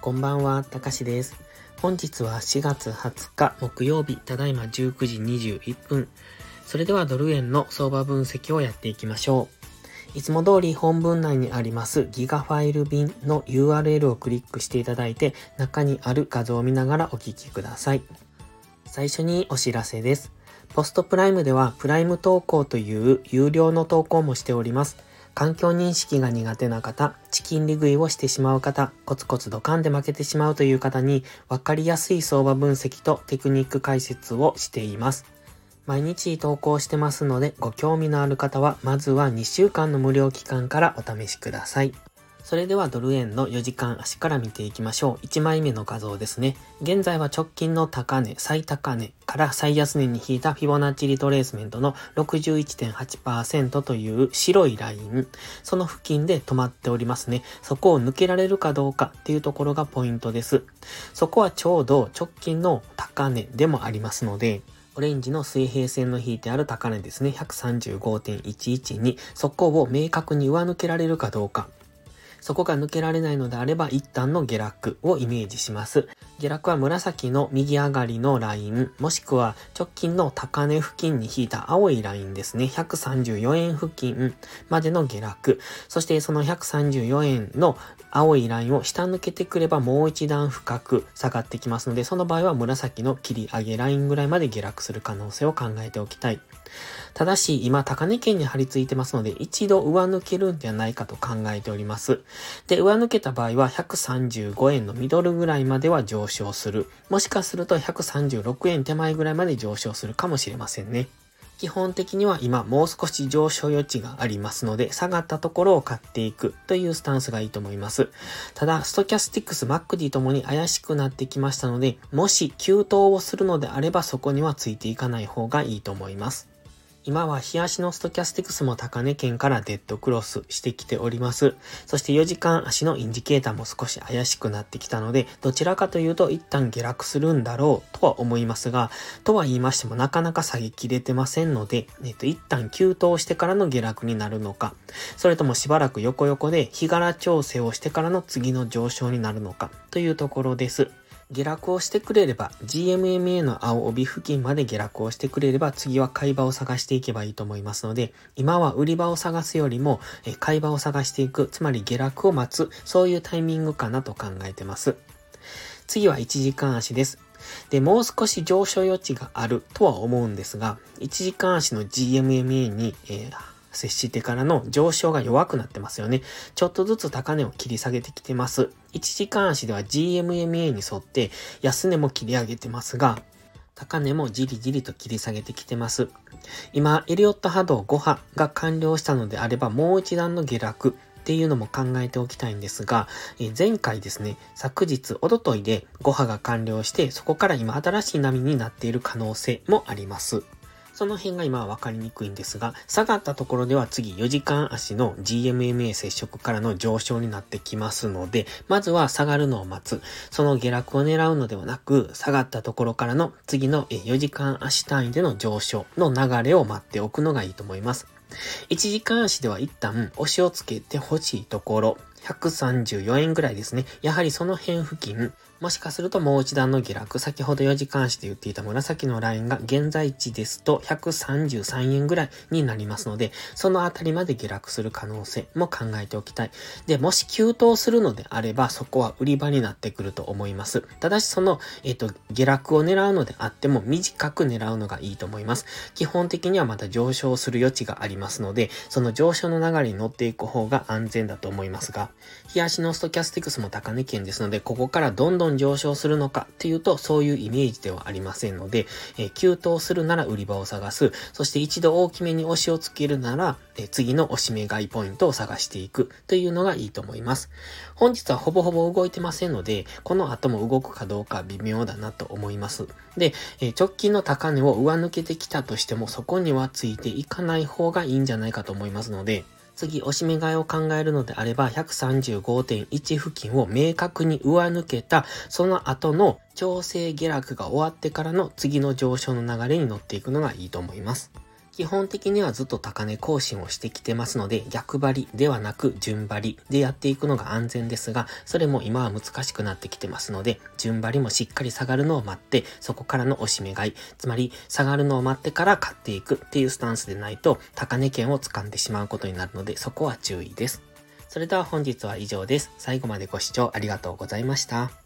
こんばんは、たかしです。本日は4月20日木曜日、ただいま19時21分。それではドル円の相場分析をやっていきましょう。いつも通り本文内にありますギガファイル便の URL をクリックしていただいて中にある画像を見ながらお聞きください。最初にお知らせです。ポストプライムではプライム投稿という有料の投稿もしております。環境認識が苦手な方、チキン利食いをしてしまう方、コツコツドカンで負けてしまうという方に、わかりやすい相場分析とテクニック解説をしています。毎日投稿してますので、ご興味のある方は、まずは2週間の無料期間からお試しください。それではドル円の4時間足から見ていきましょう。1枚目の画像ですね。現在は直近の高値、最高値から最安値に引いたフィボナッチリトレースメントの61.8%という白いライン、その付近で止まっておりますね。そこを抜けられるかどうかっていうところがポイントです。そこはちょうど直近の高値でもありますので、オレンジの水平線の引いてある高値ですね。135.11に、そこを明確に上抜けられるかどうか。そこが抜けられないのであれば一旦の下落をイメージします。下落は紫の右上がりのライン、もしくは直近の高値付近に引いた青いラインですね。134円付近までの下落。そしてその134円の青いラインを下抜けてくればもう一段深く下がってきますので、その場合は紫の切り上げラインぐらいまで下落する可能性を考えておきたい。ただし、今、高値圏に張り付いてますので、一度上抜けるんではないかと考えております。で、上抜けた場合は、135円のミドルぐらいまでは上昇する。もしかすると、136円手前ぐらいまで上昇するかもしれませんね。基本的には今もう少し上昇余地がありますので、下がったところを買っていくというスタンスがいいと思います。ただ、ストキャスティックス、 MACDともに怪しくなってきましたので、もし急騰をするのであればそこにはついていかない方がいいと思います。今は日足のストキャスティクスも高値圏からデッドクロスしてきております。そして4時間足のインジケーターも少し怪しくなってきたので、どちらかというと一旦下落するんだろうとは思いますが、とは言いましてもなかなか下げきれてませんので、えっと、一旦急騰してからの下落になるのか、それともしばらく横横で日柄調整をしてからの次の上昇になるのかというところです。下落をしてくれれば、GMMA の青帯付近まで下落をしてくれれば、次は買い場を探していけばいいと思いますので、今は売り場を探すよりも、え買い場を探していく、つまり下落を待つ、そういうタイミングかなと考えてます。次は1時間足です。で、もう少し上昇余地があるとは思うんですが、1時間足の GMMA に、えー接してからの上昇が弱くなってますよね。ちょっとずつ高値を切り下げてきてます。1時間足では GMMA に沿って安値も切り上げてますが、高値もじりじりと切り下げてきてます。今、エリオット波動5波が完了したのであれば、もう一段の下落っていうのも考えておきたいんですが、え前回ですね、昨日、おとといで5波が完了して、そこから今新しい波になっている可能性もあります。その辺が今はわかりにくいんですが、下がったところでは次4時間足の GMMA 接触からの上昇になってきますので、まずは下がるのを待つ。その下落を狙うのではなく、下がったところからの次の4時間足単位での上昇の流れを待っておくのがいいと思います。1時間足では一旦押しをつけてほしいところ、134円ぐらいですね。やはりその辺付近、もしかするともう一段の下落、先ほど4時間足で言っていた紫のラインが現在地ですと133円ぐらいになりますので、そのあたりまで下落する可能性も考えておきたい。で、もし急騰するのであれば、そこは売り場になってくると思います。ただしその、えっ、と、下落を狙うのであっても短く狙うのがいいと思います。基本的にはまた上昇する余地がありますので、その上昇の流れに乗っていく方が安全だと思いますが、日足のストキャスティクスも高値圏ですので、ここからどんどん上昇するのかっていうと、そういうイメージではありませんので、えー、急騰するなら売り場を探す。そして一度大きめに押しをつけるなら、えー、次の押し目買いポイントを探していくというのがいいと思います。本日はほぼほぼ動いてませんので、この後も動くかどうか微妙だなと思います。で、えー、直近の高値を上抜けてきたとしても、そこにはついていかない方がいいんじゃないかと思いますので、次、おしめ買いを考えるのであれば、135.1付近を明確に上抜けた、その後の調整下落が終わってからの次の上昇の流れに乗っていくのがいいと思います。基本的にはずっと高値更新をしてきてますので、逆張りではなく順張りでやっていくのが安全ですが、それも今は難しくなってきてますので、順張りもしっかり下がるのを待って、そこからの押し目買い、つまり下がるのを待ってから買っていくっていうスタンスでないと、高値圏を掴んでしまうことになるので、そこは注意です。それでは本日は以上です。最後までご視聴ありがとうございました。